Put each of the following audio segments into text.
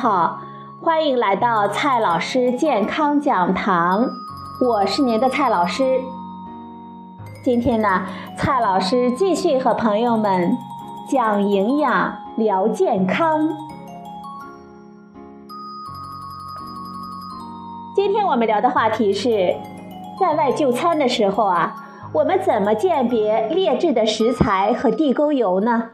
好，欢迎来到蔡老师健康讲堂，我是您的蔡老师。今天呢，蔡老师继续和朋友们讲营养、聊健康。今天我们聊的话题是，在外就餐的时候啊，我们怎么鉴别劣质的食材和地沟油呢？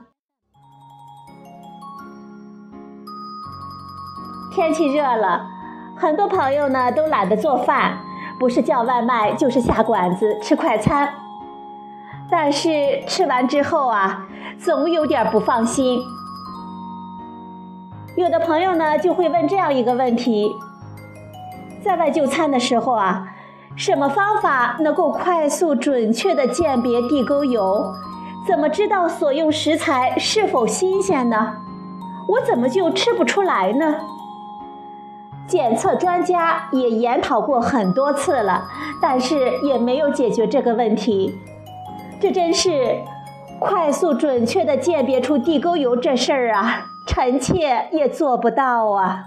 天气热了，很多朋友呢都懒得做饭，不是叫外卖就是下馆子吃快餐。但是吃完之后啊，总有点不放心。有的朋友呢就会问这样一个问题：在外就餐的时候啊，什么方法能够快速准确的鉴别地沟油？怎么知道所用食材是否新鲜呢？我怎么就吃不出来呢？检测专家也研讨过很多次了，但是也没有解决这个问题。这真是快速准确的鉴别出地沟油这事儿啊，臣妾也做不到啊。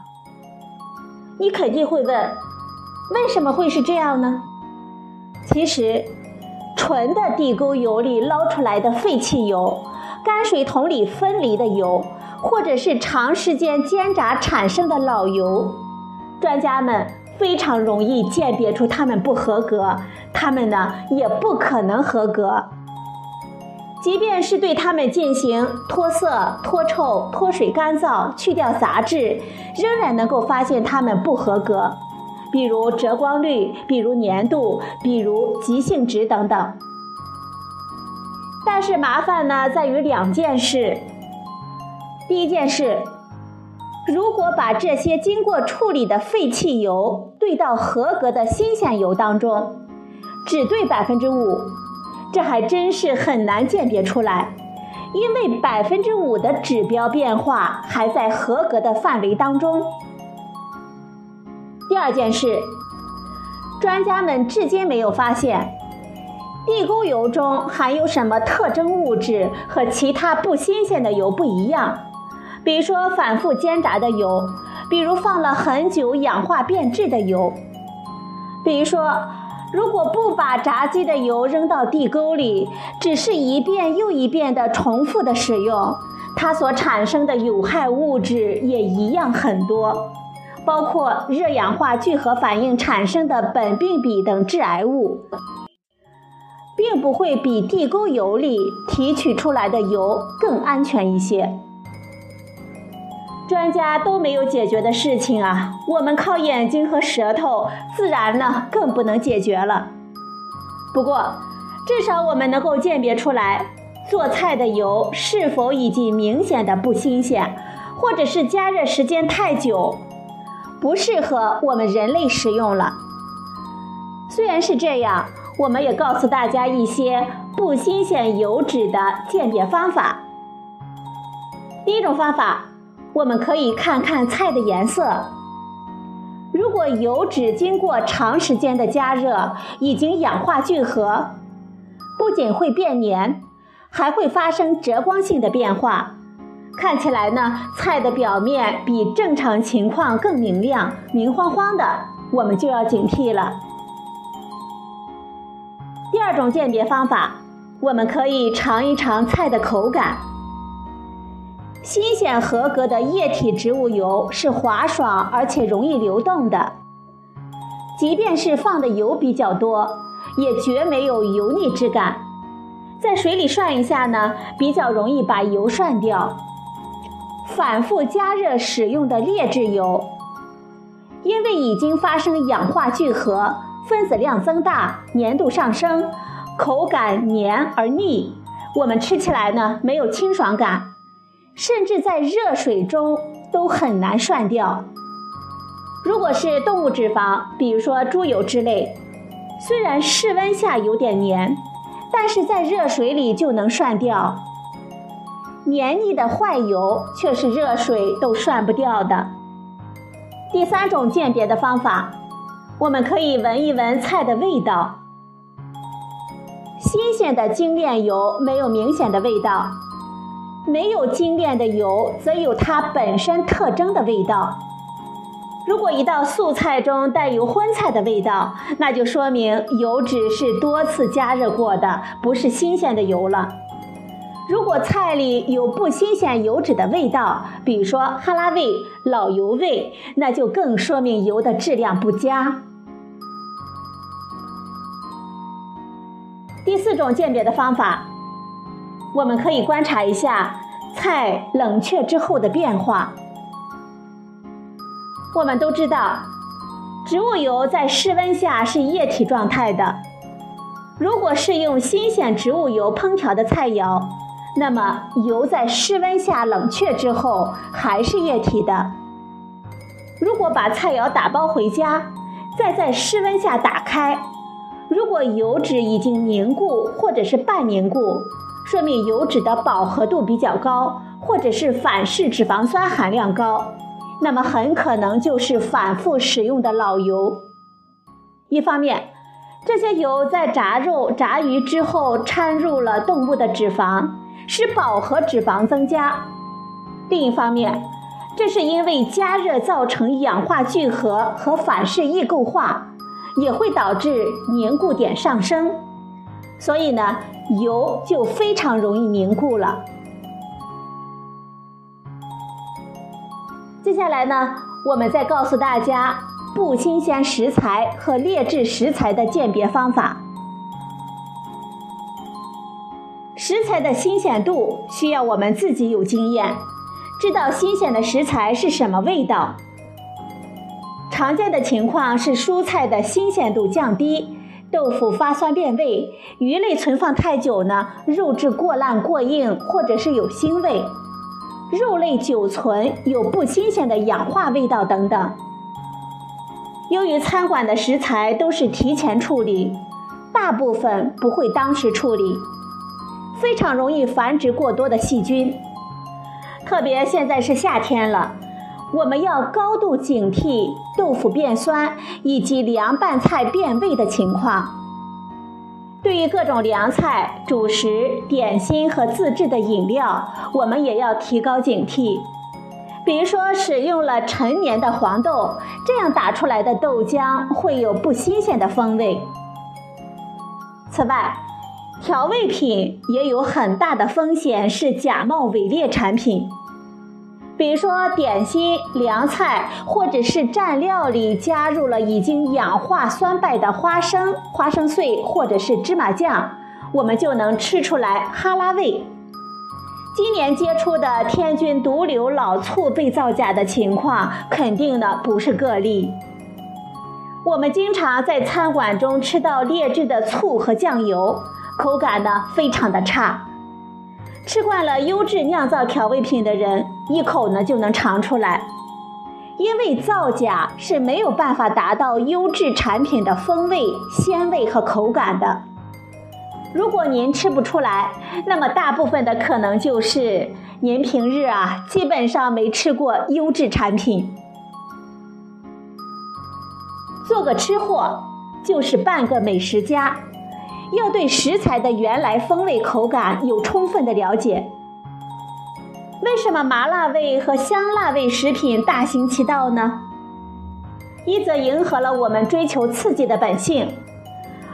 你肯定会问，为什么会是这样呢？其实，纯的地沟油里捞出来的废弃油，泔水桶里分离的油，或者是长时间煎炸产生的老油。专家们非常容易鉴别出它们不合格，它们呢也不可能合格。即便是对它们进行脱色、脱臭、脱水、干燥，去掉杂质，仍然能够发现它们不合格，比如折光率，比如粘度，比如极性值等等。但是麻烦呢在于两件事，第一件事。如果把这些经过处理的废弃油兑到合格的新鲜油当中，只兑百分之五，这还真是很难鉴别出来，因为百分之五的指标变化还在合格的范围当中。第二件事，专家们至今没有发现地沟油中含有什么特征物质和其他不新鲜的油不一样。比如说反复煎炸的油，比如放了很久氧化变质的油，比如说如果不把炸鸡的油扔到地沟里，只是一遍又一遍的重复的使用，它所产生的有害物质也一样很多，包括热氧化聚合反应产生的苯并芘等致癌物，并不会比地沟油里提取出来的油更安全一些。专家都没有解决的事情啊，我们靠眼睛和舌头，自然呢更不能解决了。不过，至少我们能够鉴别出来，做菜的油是否已经明显的不新鲜，或者是加热时间太久，不适合我们人类食用了。虽然是这样，我们也告诉大家一些不新鲜油脂的鉴别方法。第一种方法。我们可以看看菜的颜色，如果油脂经过长时间的加热，已经氧化聚合，不仅会变黏，还会发生折光性的变化。看起来呢，菜的表面比正常情况更明亮、明晃晃的，我们就要警惕了。第二种鉴别方法，我们可以尝一尝菜的口感。新鲜合格的液体植物油是滑爽而且容易流动的，即便是放的油比较多，也绝没有油腻之感。在水里涮一下呢，比较容易把油涮掉。反复加热使用的劣质油，因为已经发生氧化聚合，分子量增大，粘度上升，口感黏而腻，我们吃起来呢没有清爽感。甚至在热水中都很难涮掉。如果是动物脂肪，比如说猪油之类，虽然室温下有点黏，但是在热水里就能涮掉。黏腻的坏油却是热水都涮不掉的。第三种鉴别的方法，我们可以闻一闻菜的味道。新鲜的精炼油没有明显的味道。没有精炼的油则有它本身特征的味道。如果一道素菜中带有荤菜的味道，那就说明油脂是多次加热过的，不是新鲜的油了。如果菜里有不新鲜油脂的味道，比如说哈喇味、老油味，那就更说明油的质量不佳。第四种鉴别的方法，我们可以观察一下菜冷却之后的变化。我们都知道，植物油在室温下是液体状态的。如果是用新鲜植物油烹调的菜肴，那么油在室温下冷却之后还是液体的。如果把菜肴打包回家，再在室温下打开，如果油脂已经凝固或者是半凝固，说明油脂的饱和度比较高，或者是反式脂肪酸含量高。那么很可能就是反复使用的老油。一方面，这些油在炸肉、炸鱼之后掺入了动物的脂肪，使饱和脂肪增加；另一方面，这是因为加热造成氧化聚合和反式异构化，也会导致凝固点上升，所以呢，油就非常容易凝固了。接下来呢，我们再告诉大家不新鲜食材和劣质食材的鉴别方法。食材的新鲜度需要我们自己有经验，知道新鲜的食材是什么味道。常见的情况是蔬菜的新鲜度降低，豆腐发酸变味，鱼类存放太久呢，肉质过烂过硬，或者是有腥味。肉类久存有不新鲜的氧化味道等等。由于餐馆的食材都是提前处理，大部分不会当时处理，非常容易繁殖过多的细菌。特别现在是夏天了，我们要高度警惕豆腐变酸以及凉拌菜变味的情况。对于各种凉菜、主食、点心和自制的饮料，我们也要提高警惕。比如说，使用了陈年的黄豆，这样打出来的豆浆会有不新鲜的风味。此外，调味品也有很大的风险是假冒伪劣产品。比如说点心、凉菜或者是蘸料里加入了已经氧化酸败的花生、花生碎或者是芝麻酱，我们就能吃出来哈喇味。今年接触的天津毒瘤老醋被造假的情况，肯定的不是个例。我们经常在餐馆中吃到劣质的醋和酱油，口感呢非常的差。吃惯了优质酿造调味品的人，一口呢就能尝出来，因为造假是没有办法达到优质产品的风味、鲜味和口感的。如果您吃不出来，那么大部分的可能就是您平日啊基本上没吃过优质产品。做个吃货就是半个美食家。要对食材的原来风味、口感有充分的了解。为什么麻辣味和香辣味食品大行其道呢？一则迎合了我们追求刺激的本性，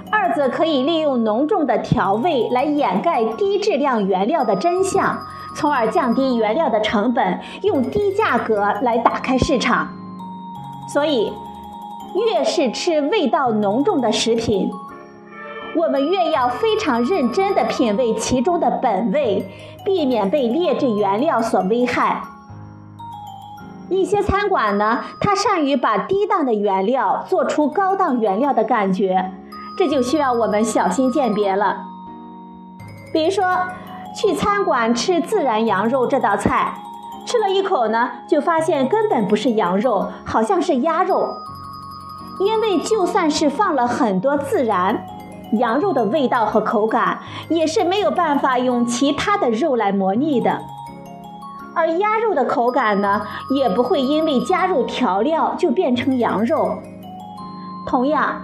二则可以利用浓重的调味来掩盖低质量原料的真相，从而降低原料的成本，用低价格来打开市场。所以，越是吃味道浓重的食品。我们越要非常认真地品味其中的本味，避免被劣质原料所危害。一些餐馆呢，它善于把低档的原料做出高档原料的感觉，这就需要我们小心鉴别了。比如说，去餐馆吃孜然羊肉这道菜，吃了一口呢，就发现根本不是羊肉，好像是鸭肉，因为就算是放了很多孜然。羊肉的味道和口感也是没有办法用其他的肉来模拟的，而鸭肉的口感呢，也不会因为加入调料就变成羊肉。同样，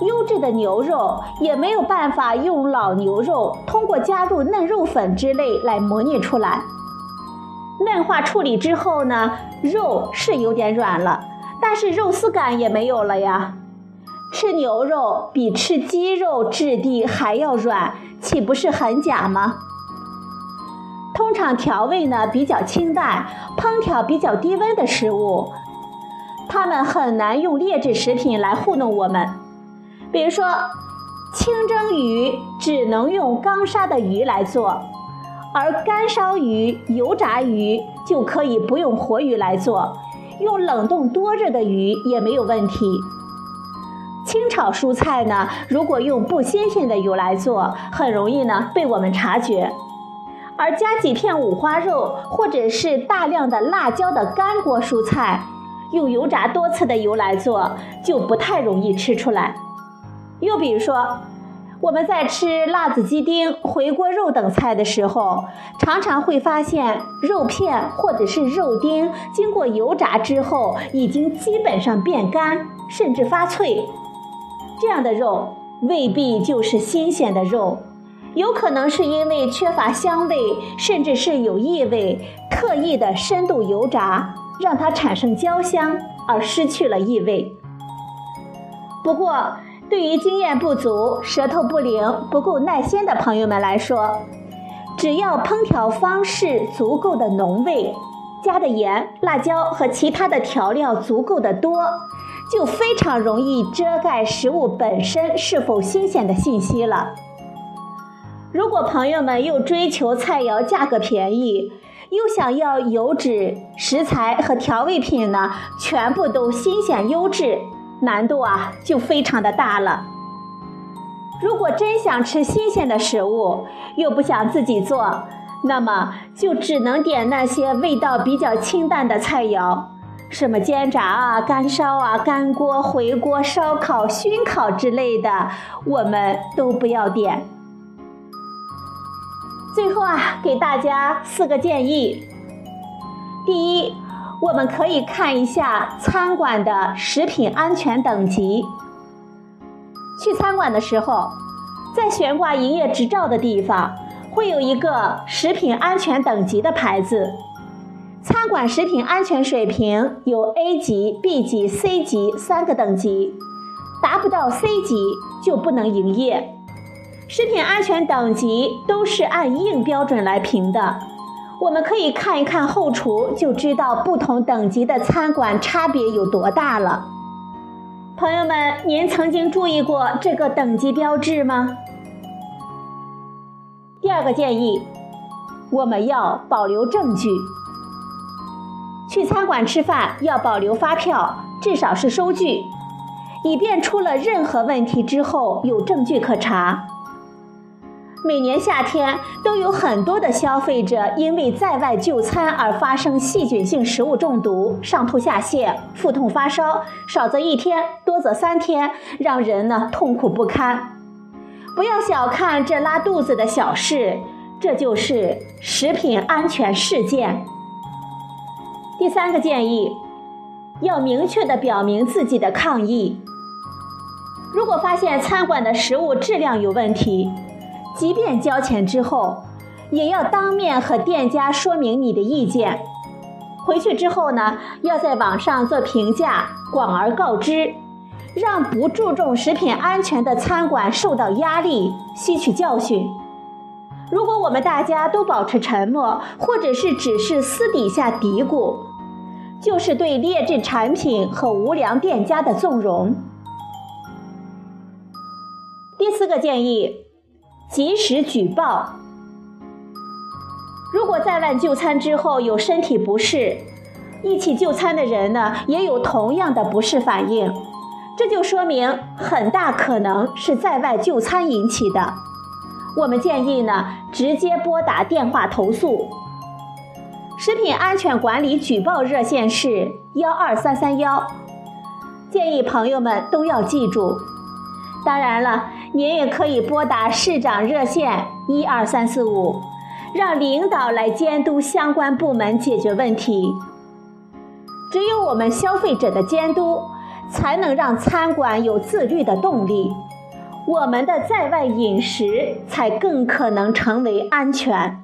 优质的牛肉也没有办法用老牛肉通过加入嫩肉粉之类来模拟出来，嫩化处理之后呢，肉是有点软了，但是肉丝感也没有了呀。吃牛肉比吃鸡肉质地还要软，岂不是很假吗？通常调味呢比较清淡，烹调比较低温的食物，他们很难用劣质食品来糊弄我们。比如说，清蒸鱼只能用刚杀的鱼来做，而干烧鱼、油炸鱼就可以不用活鱼来做，用冷冻多热的鱼也没有问题。清炒蔬菜呢，如果用不新鲜的油来做，很容易呢被我们察觉。而加几片五花肉，或者是大量的辣椒的干锅蔬菜，用油炸多次的油来做，就不太容易吃出来。又比如说，我们在吃辣子鸡丁、回锅肉等菜的时候，常常会发现肉片或者是肉丁经过油炸之后，已经基本上变干，甚至发脆。这样的肉未必就是新鲜的肉。有可能是因为缺乏香味，甚至是有异味，特意的深度油炸，让它产生焦香而失去了异味。不过，对于经验不足、舌头不灵、不够耐心的朋友们来说，只要烹调方式足够的浓味，加的盐、辣椒和其他的调料足够的多，就非常容易遮盖食物本身是否新鲜的信息了。如果朋友们又追求菜肴价格便宜，又想要油脂、食材和调味品呢全部都新鲜优质，难度啊就非常的大了。如果真想吃新鲜的食物，又不想自己做，那么就只能点那些味道比较清淡的菜肴，什么煎炸啊、干烧啊、干锅、回锅、烧烤、熏烤之类的，我们都不要点。最后啊，给大家四个建议。第一，我们可以看一下餐馆的食品安全等级。去餐馆的时候，在悬挂营业执照的地方会有一个食品安全等级的牌子。餐馆食品安全水平有 A 级、B 级、C 级三个等级，达不到 C 级就不能营业。食品安全等级都是按硬标准来评的，我们可以看一看后厨，就知道不同等级的餐馆差别有多大了。朋友们，您曾经注意过这个等级标志吗？第二个建议，我们要保留证据。去餐馆吃饭要保留发票，至少是收据，以便出了任何问题之后有证据可查。每年夏天都有很多的消费者因为在外就餐而发生细菌性食物中毒、上吐下泻、腹痛发烧，少则一天，多则三天，让人呢痛苦不堪。不要小看这拉肚子的小事，这就是食品安全事件。第三个建议，要明确的表明自己的抗议。如果发现餐馆的食物质量有问题，即便交钱之后，也要当面和店家说明你的意见。回去之后呢，要在网上做评价，广而告之，让不注重食品安全的餐馆受到压力，吸取教训。如果我们大家都保持沉默，或者是只是私底下嘀咕，就是对劣质产品和无良店家的纵容。第四个建议。及时举报。如果在外就餐之后有身体不适，一起就餐的人呢也有同样的不适反应，这就说明很大可能是在外就餐引起的。我们建议呢直接拨打电话投诉。食品安全管理举报热线是幺二三三幺，建议朋友们都要记住。当然了。您也可以拨打市长热线一二三四五，让领导来监督相关部门解决问题。只有我们消费者的监督，才能让餐馆有自律的动力，我们的在外饮食才更可能成为安全。